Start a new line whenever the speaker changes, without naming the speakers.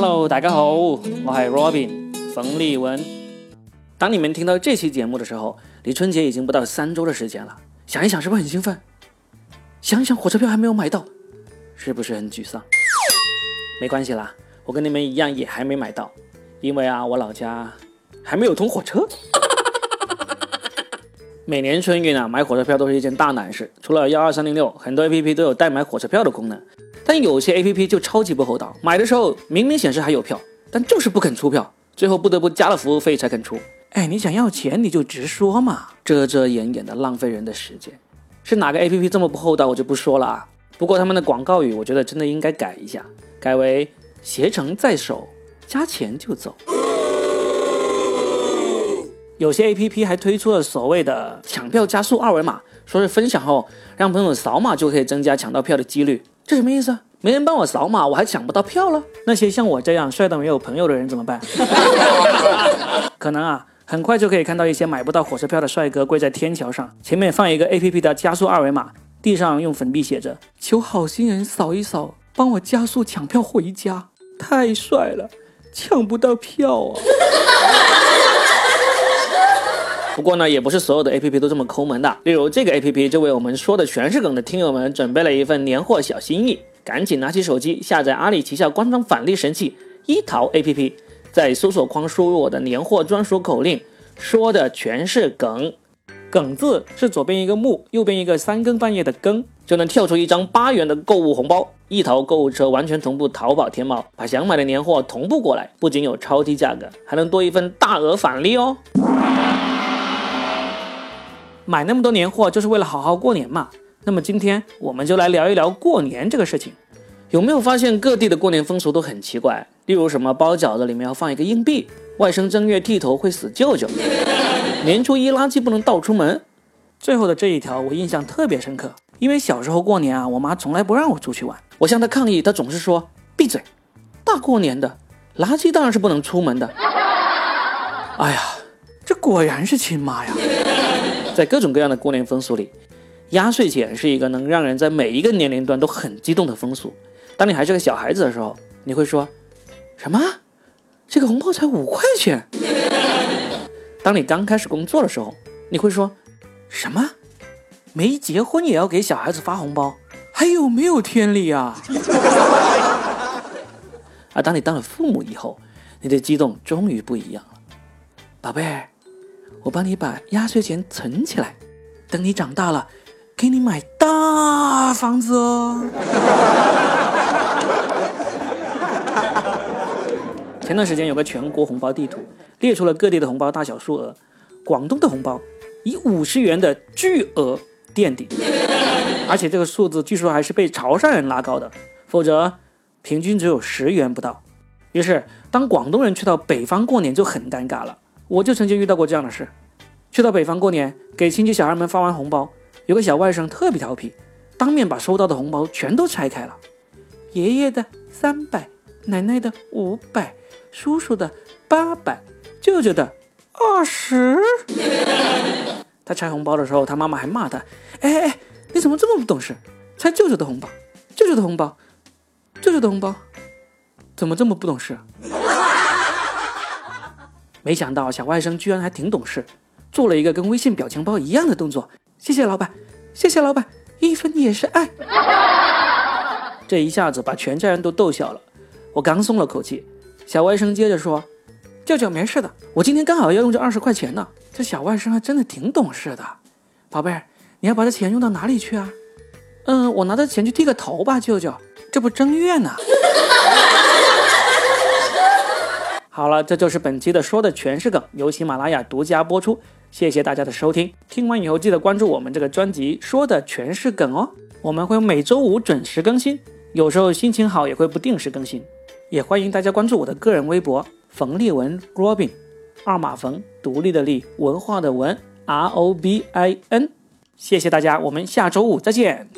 Hello，大家好，我系 Robin 冯立文。当你们听到这期节目的时候，离春节已经不到三周的时间了。想一想，是不是很兴奋？想一想，火车票还没有买到，是不是很沮丧？没关系啦，我跟你们一样也还没买到，因为啊，我老家还没有通火车。每年春运啊，买火车票都是一件大难事。除了幺二三零六，很多 A P P 都有代买火车票的功能，但有些 A P P 就超级不厚道。买的时候明明显示还有票，但就是不肯出票，最后不得不加了服务费才肯出。哎，你想要钱你就直说嘛，遮遮掩掩的浪费人的时间。是哪个 A P P 这么不厚道，我就不说了啊。不过他们的广告语，我觉得真的应该改一下，改为携程在手，加钱就走。有些 A P P 还推出了所谓的抢票加速二维码，说是分享后让朋友扫码就可以增加抢到票的几率。这什么意思？没人帮我扫码，我还抢不到票了？那些像我这样帅到没有朋友的人怎么办？可能啊，很快就可以看到一些买不到火车票的帅哥跪在天桥上，前面放一个 A P P 的加速二维码，地上用粉笔写着“求好心人扫一扫，帮我加速抢票回家”。太帅了，抢不到票啊！不过呢，也不是所有的 A P P 都这么抠门的。例如这个 A P P 就为我们说的全是梗的听友们准备了一份年货小心意，赶紧拿起手机下载阿里旗下官方返利神器一淘 A P P，在搜索框输入我的年货专属口令，说的全是梗，梗字是左边一个木，右边一个三更半夜的更，就能跳出一张八元的购物红包。一淘购物车完全同步淘宝、天猫，把想买的年货同步过来，不仅有超低价格，还能多一份大额返利哦。买那么多年货就是为了好好过年嘛？那么今天我们就来聊一聊过年这个事情。有没有发现各地的过年风俗都很奇怪？例如什么包饺子里面要放一个硬币，外甥正月剃头会死舅舅，年初一垃圾不能倒出门。最后的这一条我印象特别深刻，因为小时候过年啊，我妈从来不让我出去玩，我向她抗议，她总是说闭嘴，大过年的垃圾当然是不能出门的。哎呀，这果然是亲妈呀！在各种各样的过年风俗里，压岁钱是一个能让人在每一个年龄段都很激动的风俗。当你还是个小孩子的时候，你会说：“什么？这个红包才五块钱？” 当你刚开始工作的时候，你会说：“什么？没结婚也要给小孩子发红包？还有没有天理啊？”而 当你当了父母以后，你的激动终于不一样了，宝贝儿。我帮你把压岁钱存起来，等你长大了，给你买大房子哦。前段时间有个全国红包地图，列出了各地的红包大小数额。广东的红包以五十元的巨额垫底，而且这个数字据说还是被潮汕人拉高的，否则平均只有十元不到。于是，当广东人去到北方过年就很尴尬了。我就曾经遇到过这样的事，去到北方过年，给亲戚小孩们发完红包，有个小外甥特别调皮，当面把收到的红包全都拆开了，爷爷的三百，奶奶的五百，叔叔的八百，舅舅的二十。他拆红包的时候，他妈妈还骂他：“哎哎哎，你怎么这么不懂事？拆舅舅的红包，舅舅的红包，舅舅的红包，怎么这么不懂事？”没想到小外甥居然还挺懂事，做了一个跟微信表情包一样的动作。谢谢老板，谢谢老板，一分也是爱。这一下子把全家人都逗笑了。我刚松了口气，小外甥接着说：“舅舅没事的，我今天刚好要用这二十块钱呢。”这小外甥还真的挺懂事的。宝贝儿，你要把这钱用到哪里去啊？嗯，我拿着钱去剃个头吧，舅舅，这不正月呢。好了，这就是本期的说的全是梗，由喜马拉雅独家播出。谢谢大家的收听，听完以后记得关注我们这个专辑，说的全是梗哦。我们会每周五准时更新，有时候心情好也会不定时更新。也欢迎大家关注我的个人微博冯立文 Robin，二马冯，独立的立，文化的文 R O B I N。谢谢大家，我们下周五再见。